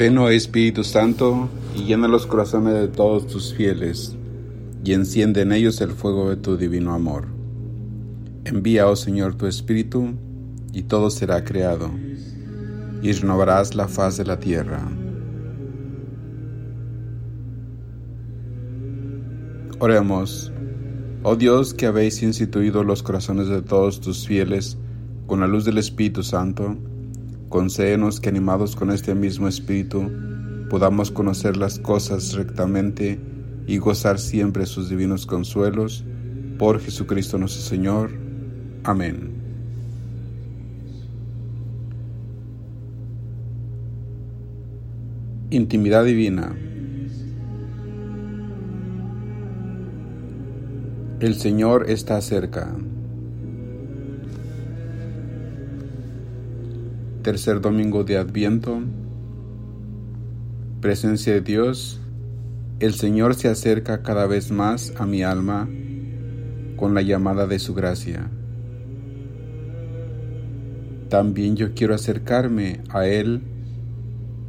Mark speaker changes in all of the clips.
Speaker 1: Ven, oh Espíritu Santo, y llena los corazones de todos tus fieles, y enciende en ellos el fuego de tu divino amor. Envía, oh Señor, tu Espíritu, y todo será creado, y renovarás la faz de la tierra. Oremos, oh Dios que habéis instituido los corazones de todos tus fieles con la luz del Espíritu Santo, concédenos que animados con este mismo Espíritu podamos conocer las cosas rectamente y gozar siempre sus divinos consuelos. Por Jesucristo nuestro Señor. Amén. Intimidad divina. El Señor está cerca. Tercer domingo de Adviento. Presencia de Dios. El Señor se acerca cada vez más a mi alma con la llamada de su gracia. También yo quiero acercarme a Él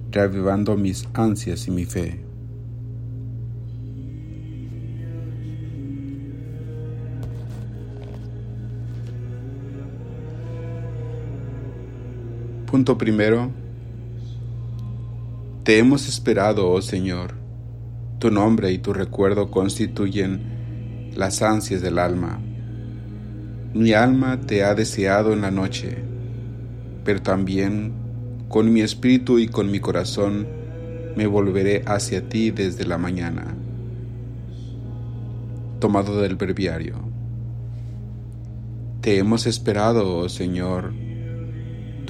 Speaker 1: reavivando mis ansias y mi fe. Punto primero. Te hemos esperado, oh Señor. Tu nombre y tu recuerdo constituyen las ansias del alma. Mi alma te ha deseado en la noche, pero también con mi espíritu y con mi corazón me volveré hacia ti desde la mañana. Tomado del breviario. Te hemos esperado, oh Señor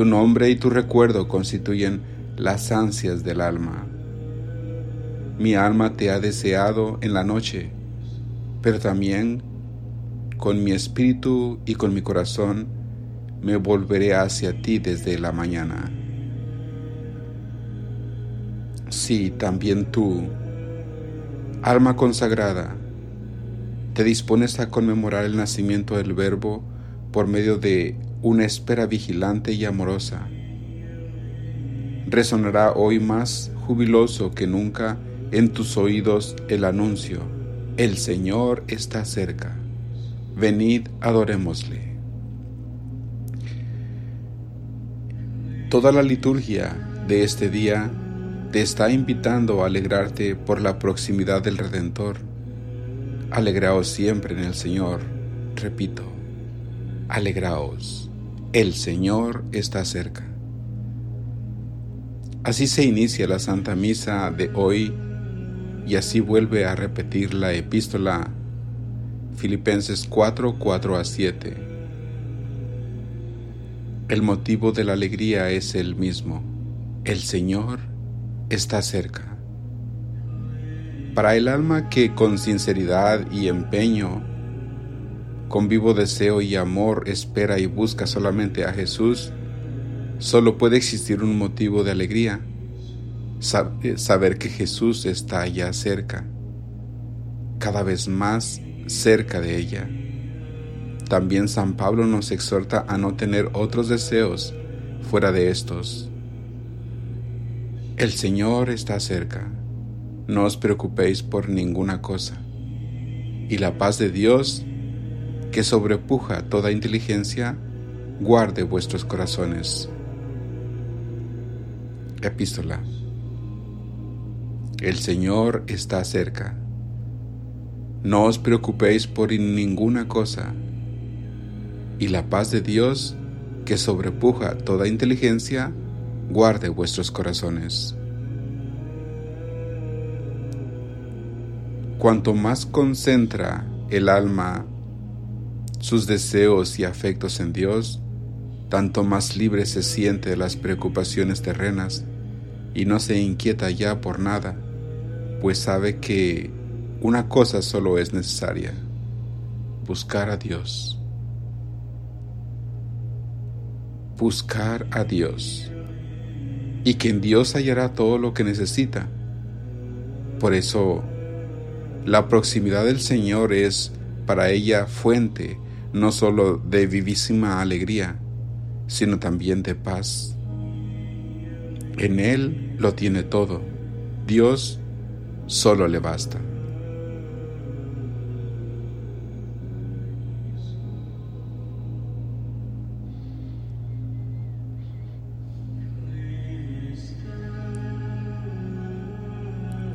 Speaker 1: tu nombre y tu recuerdo constituyen las ansias del alma. Mi alma te ha deseado en la noche, pero también con mi espíritu y con mi corazón me volveré hacia ti desde la mañana. Sí, también tú, alma consagrada, te dispones a conmemorar el nacimiento del Verbo por medio de una espera vigilante y amorosa. Resonará hoy más jubiloso que nunca en tus oídos el anuncio, el Señor está cerca. Venid, adorémosle. Toda la liturgia de este día te está invitando a alegrarte por la proximidad del Redentor. Alegraos siempre en el Señor, repito, alegraos el Señor está cerca. Así se inicia la Santa Misa de hoy y así vuelve a repetir la epístola Filipenses 4, 4 a 7. El motivo de la alegría es el mismo. El Señor está cerca. Para el alma que con sinceridad y empeño con vivo deseo y amor espera y busca solamente a Jesús, solo puede existir un motivo de alegría, eh, saber que Jesús está allá cerca, cada vez más cerca de ella. También San Pablo nos exhorta a no tener otros deseos fuera de estos. El Señor está cerca. no os preocupéis por ninguna cosa, y la paz de Dios, que sobrepuja toda inteligencia, guarde vuestros corazones. Epístola. El Señor está cerca. No os preocupéis por ninguna cosa, y la paz de Dios, que sobrepuja toda inteligencia, guarde vuestros corazones. Cuanto más concentra el alma sus deseos y afectos en Dios, tanto más libre se siente de las preocupaciones terrenas y no se inquieta ya por nada, pues sabe que una cosa solo es necesaria, buscar a Dios. Buscar a Dios y que en Dios hallará todo lo que necesita. Por eso, la proximidad del Señor es para ella fuente no sólo de vivísima alegría, sino también de paz. En Él lo tiene todo. Dios solo le basta.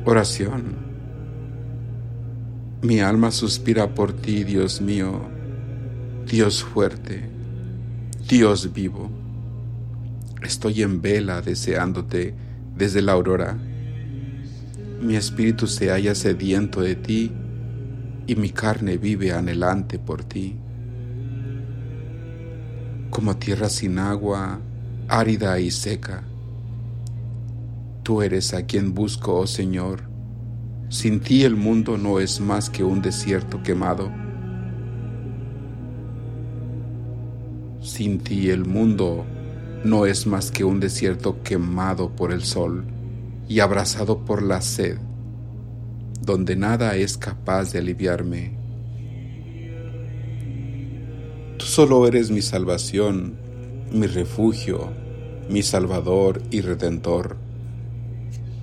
Speaker 1: Oración. Mi alma suspira por ti, Dios mío, Dios fuerte, Dios vivo. Estoy en vela deseándote desde la aurora. Mi espíritu se halla sediento de ti y mi carne vive anhelante por ti. Como tierra sin agua, árida y seca Tú eres a quien busco, oh Señor. Sin ti el mundo no es más que un desierto quemado. Sin ti el mundo no es más que un desierto quemado por el sol y abrazado por la sed, donde nada es capaz de aliviarme. Tú solo eres mi salvación, mi refugio, mi salvador y redentor.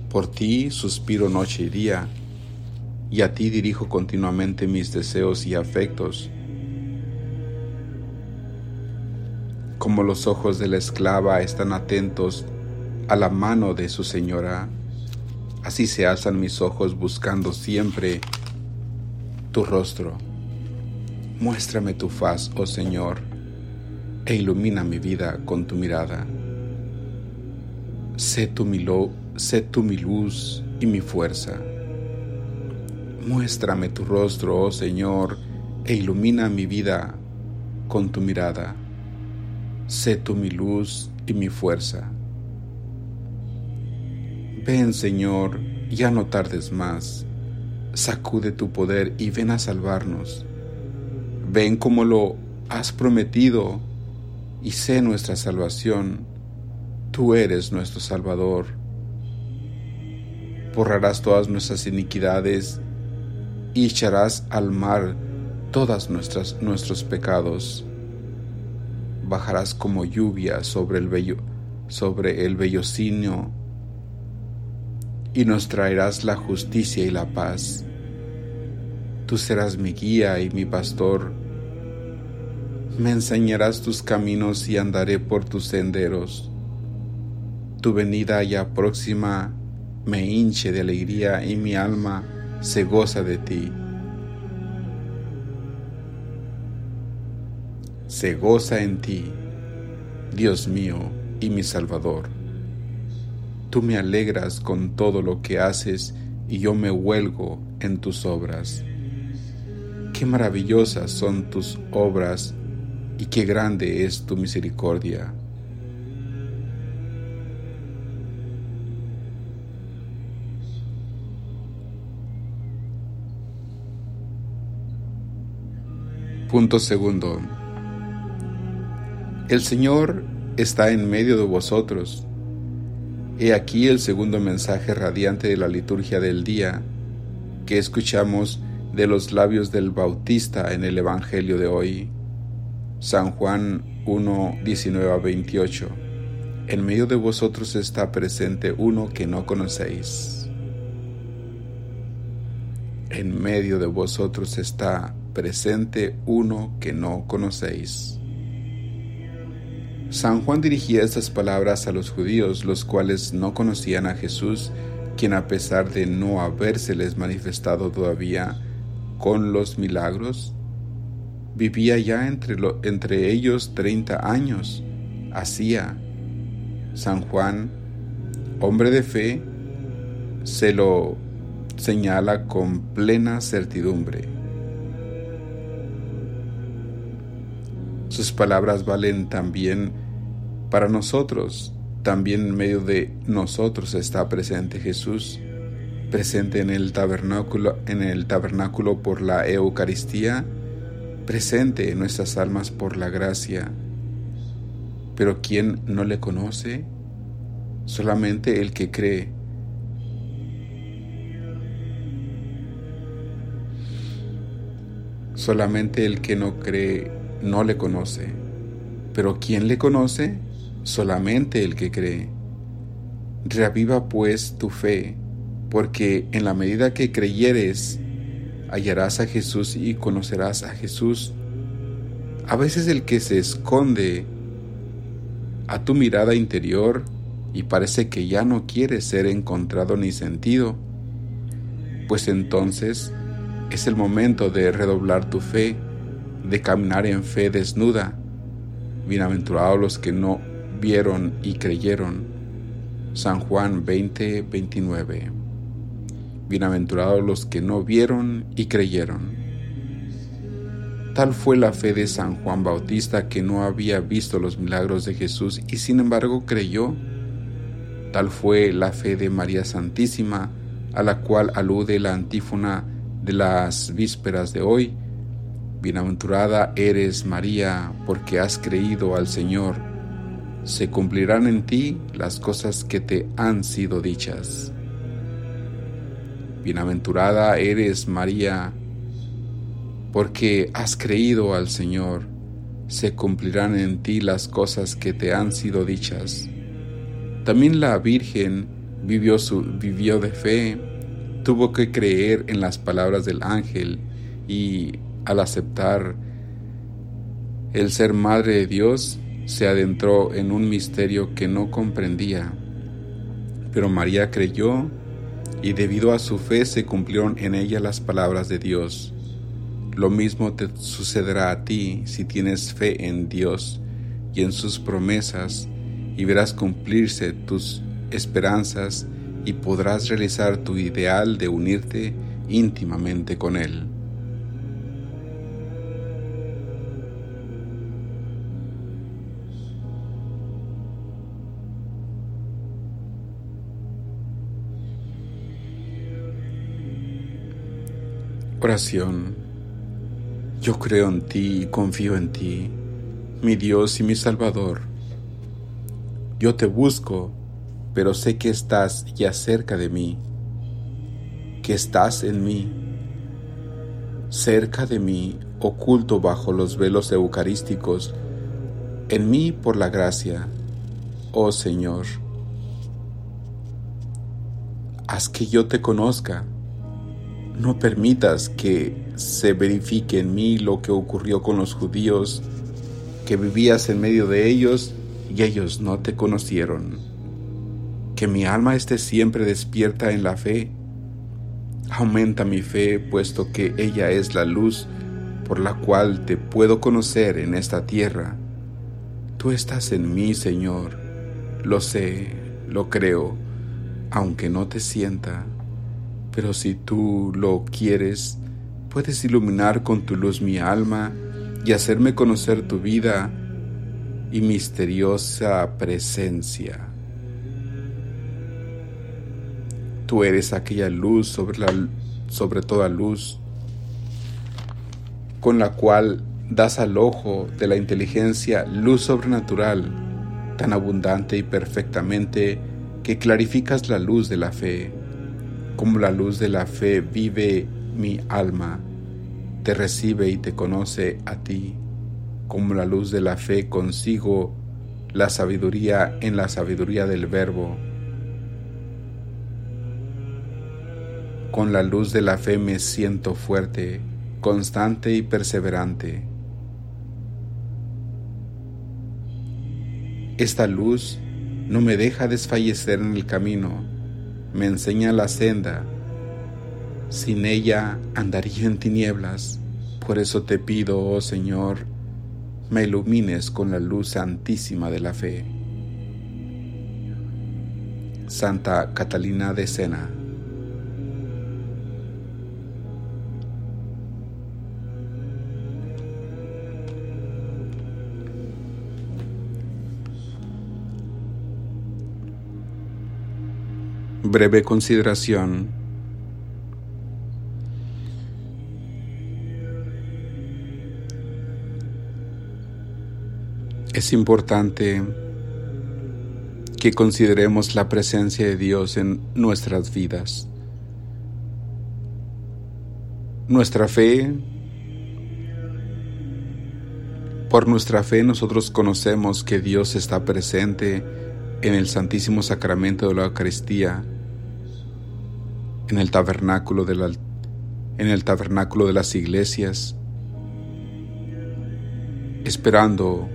Speaker 1: Por ti suspiro noche y día, y a ti dirijo continuamente mis deseos y afectos. Como los ojos de la esclava están atentos a la mano de su señora, así se alzan mis ojos buscando siempre tu rostro. Muéstrame tu faz, oh Señor, e ilumina mi vida con tu mirada. Sé tu milo sé tú mi luz y mi fuerza. Muéstrame tu rostro, oh Señor, e ilumina mi vida con tu mirada. Sé tú mi luz y mi fuerza. Ven, Señor, ya no tardes más. Sacude tu poder y ven a salvarnos. Ven como lo has prometido y sé nuestra salvación. Tú eres nuestro Salvador borrarás todas nuestras iniquidades y echarás al mar todas nuestras nuestros pecados. Bajarás como lluvia sobre el bello sobre el y nos traerás la justicia y la paz. Tú serás mi guía y mi pastor. Me enseñarás tus caminos y andaré por tus senderos. Tu venida ya próxima me hinche de alegría y mi alma se goza de ti. Se goza en ti, Dios mío y mi Salvador. Tú me alegras con todo lo que haces y yo me huelgo en tus obras. Qué maravillosas son tus obras y qué grande es tu misericordia. Punto segundo. El Señor está en medio de vosotros. He aquí el segundo mensaje radiante de la liturgia del día que escuchamos de los labios del Bautista en el Evangelio de hoy. San Juan 1, 19 a 28. En medio de vosotros está presente uno que no conocéis. en medio de vosotros está presente uno que no conocéis. San Juan dirigía estas palabras a los judíos, los cuales no conocían a Jesús, quien a pesar de no habérseles manifestado todavía con los milagros, vivía ya entre, entre ellos treinta años. Hacía San Juan, hombre de fe, se lo señala con plena certidumbre. Sus palabras valen también para nosotros. También en medio de nosotros está presente Jesús, presente en el tabernáculo, en el tabernáculo por la Eucaristía, presente en nuestras almas por la gracia. Pero ¿quién no le conoce? Solamente el que cree. Solamente el que no cree no le conoce, pero ¿quién le conoce? Solamente el que cree. Reaviva pues tu fe, porque en la medida que creyeres, hallarás a Jesús y conocerás a Jesús. A veces el que se esconde a tu mirada interior y parece que ya no quiere ser encontrado ni sentido, pues entonces es el momento de redoblar tu fe de caminar en fe desnuda. Bienaventurados los que no vieron y creyeron. San Juan 20, 29. Bienaventurados los que no vieron y creyeron. Tal fue la fe de San Juan Bautista que no había visto los milagros de Jesús y sin embargo creyó. Tal fue la fe de María Santísima, a la cual alude la antífona de las vísperas de hoy, Bienaventurada eres María, porque has creído al Señor. Se cumplirán en ti las cosas que te han sido dichas. Bienaventurada eres María, porque has creído al Señor. Se cumplirán en ti las cosas que te han sido dichas. También la Virgen vivió, su, vivió de fe, tuvo que creer en las palabras del ángel y al aceptar el ser madre de Dios, se adentró en un misterio que no comprendía. Pero María creyó y debido a su fe se cumplieron en ella las palabras de Dios. Lo mismo te sucederá a ti si tienes fe en Dios y en sus promesas y verás cumplirse tus esperanzas y podrás realizar tu ideal de unirte íntimamente con Él. Oración. Yo creo en ti y confío en ti, mi Dios y mi Salvador. Yo te busco, pero sé que estás ya cerca de mí, que estás en mí, cerca de mí, oculto bajo los velos eucarísticos, en mí por la gracia, oh Señor. Haz que yo te conozca no permitas que se verifique en mí lo que ocurrió con los judíos, que vivías en medio de ellos y ellos no te conocieron. Que mi alma esté siempre despierta en la fe. Aumenta mi fe, puesto que ella es la luz por la cual te puedo conocer en esta tierra. Tú estás en mí, Señor. Lo sé, lo creo, aunque no te sienta pero si tú lo quieres, puedes iluminar con tu luz mi alma y hacerme conocer tu vida y misteriosa presencia. Tú eres aquella luz sobre, la, sobre toda luz con la cual das al ojo de la inteligencia luz sobrenatural tan abundante y perfectamente que clarificas la luz de la fe como la luz de la fe vive mi alma, te recibe y te conoce a ti. Como la luz de la fe consigo la sabiduría en la sabiduría del verbo. con la luz de la fe me siento fuerte, constante y perseverante. Esta luz no me deja desfallecer en el camino, me enseña la senda. Sin ella andaría en tinieblas. Por eso te pido, oh Señor, me ilumines con la luz santísima de la fe. Santa Catalina de Sena. Breve consideración. Es importante que consideremos la presencia de Dios en nuestras vidas. Nuestra fe, por nuestra fe nosotros conocemos que Dios está presente en el Santísimo Sacramento de la Eucaristía en el tabernáculo de, en el tabernáculo de las iglesias, esperando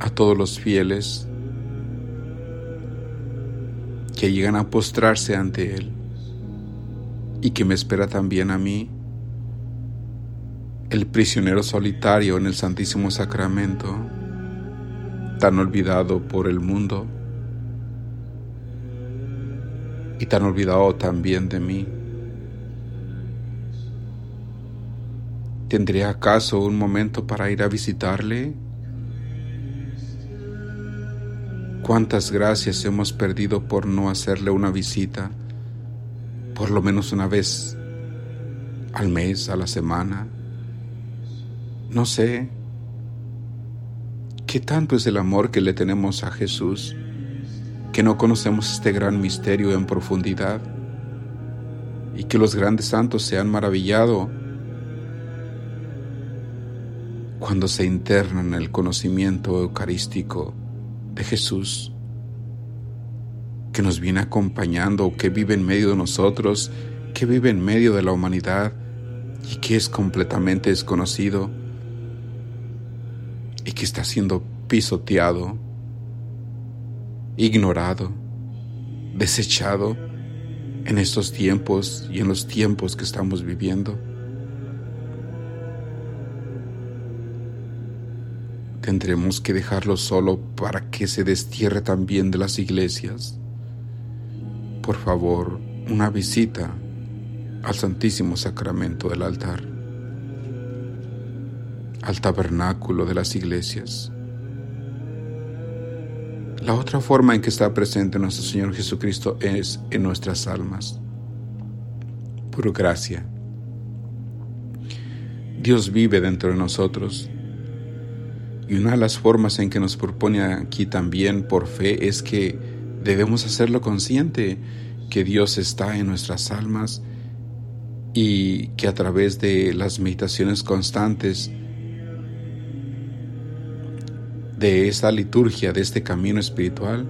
Speaker 1: a todos los fieles que llegan a postrarse ante Él y que me espera también a mí, el prisionero solitario en el Santísimo Sacramento, tan olvidado por el mundo y tan olvidado también de mí. ¿Tendría acaso un momento para ir a visitarle? ¿Cuántas gracias hemos perdido por no hacerle una visita, por lo menos una vez al mes, a la semana? No sé. ¿Qué tanto es el amor que le tenemos a Jesús? Que no conocemos este gran misterio en profundidad y que los grandes santos se han maravillado cuando se internan en el conocimiento eucarístico de Jesús, que nos viene acompañando, que vive en medio de nosotros, que vive en medio de la humanidad y que es completamente desconocido y que está siendo pisoteado ignorado, desechado en estos tiempos y en los tiempos que estamos viviendo. Tendremos que dejarlo solo para que se destierre también de las iglesias. Por favor, una visita al Santísimo Sacramento del altar, al tabernáculo de las iglesias. La otra forma en que está presente nuestro Señor Jesucristo es en nuestras almas, por gracia. Dios vive dentro de nosotros y una de las formas en que nos propone aquí también por fe es que debemos hacerlo consciente que Dios está en nuestras almas y que a través de las meditaciones constantes de esta liturgia, de este camino espiritual,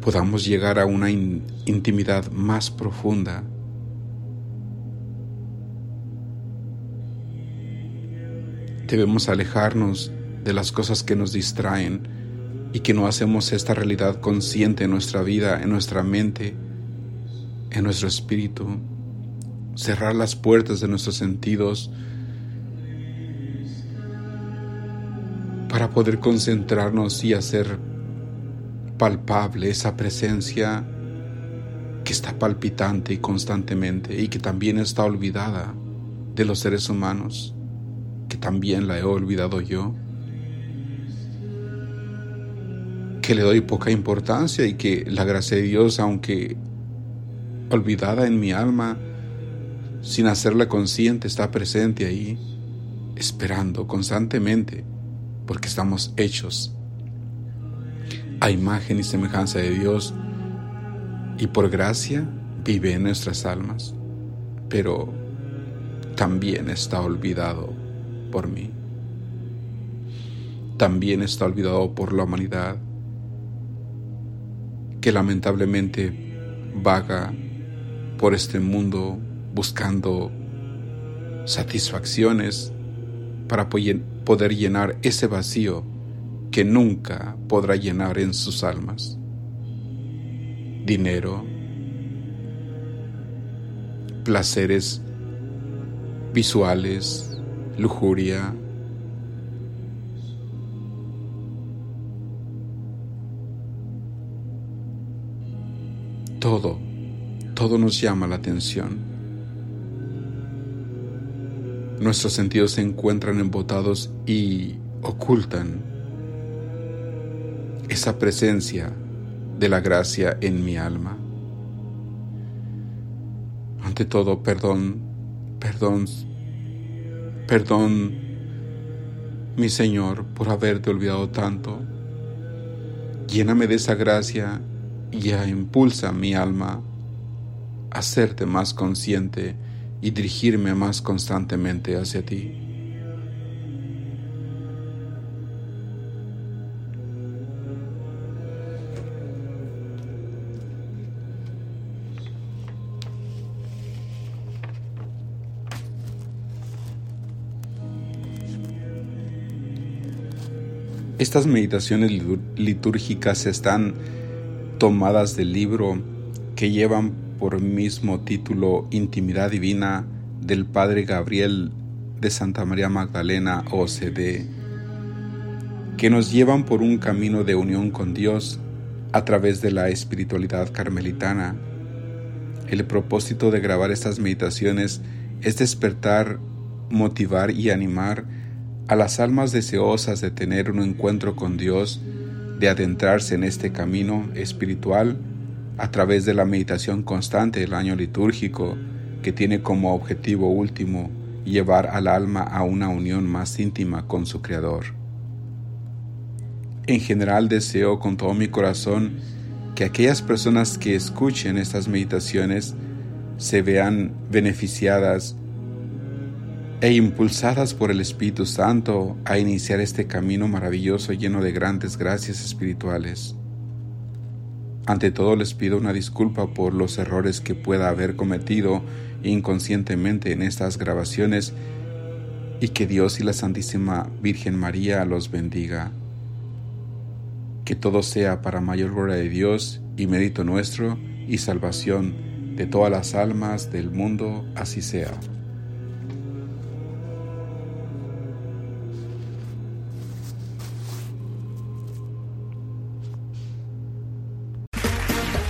Speaker 1: podamos llegar a una intimidad más profunda. Debemos alejarnos de las cosas que nos distraen y que no hacemos esta realidad consciente en nuestra vida, en nuestra mente, en nuestro espíritu. Cerrar las puertas de nuestros sentidos, para poder concentrarnos y hacer palpable esa presencia que está palpitante y constantemente y que también está olvidada de los seres humanos, que también la he olvidado yo, que le doy poca importancia y que la gracia de Dios, aunque olvidada en mi alma, sin hacerla consciente, está presente ahí, esperando constantemente porque estamos hechos a imagen y semejanza de Dios y por gracia vive en nuestras almas, pero también está olvidado por mí. También está olvidado por la humanidad que lamentablemente vaga por este mundo buscando satisfacciones para poder llenar ese vacío que nunca podrá llenar en sus almas. Dinero, placeres visuales, lujuria, todo, todo nos llama la atención. Nuestros sentidos se encuentran embotados y ocultan esa presencia de la gracia en mi alma. Ante todo, perdón, perdón, perdón, mi Señor, por haberte olvidado tanto. Lléname de esa gracia y impulsa mi alma a hacerte más consciente y dirigirme más constantemente hacia ti. Estas meditaciones litúrgicas están tomadas del libro que llevan por mismo título Intimidad Divina del Padre Gabriel de Santa María Magdalena OCD, que nos llevan por un camino de unión con Dios a través de la espiritualidad carmelitana. El propósito de grabar estas meditaciones es despertar, motivar y animar a las almas deseosas de tener un encuentro con Dios, de adentrarse en este camino espiritual a través de la meditación constante del año litúrgico que tiene como objetivo último llevar al alma a una unión más íntima con su Creador. En general deseo con todo mi corazón que aquellas personas que escuchen estas meditaciones se vean beneficiadas e impulsadas por el Espíritu Santo a iniciar este camino maravilloso lleno de grandes gracias espirituales. Ante todo les pido una disculpa por los errores que pueda haber cometido inconscientemente en estas grabaciones y que Dios y la Santísima Virgen María los bendiga. Que todo sea para mayor gloria de Dios y mérito nuestro y salvación de todas las almas del mundo, así sea.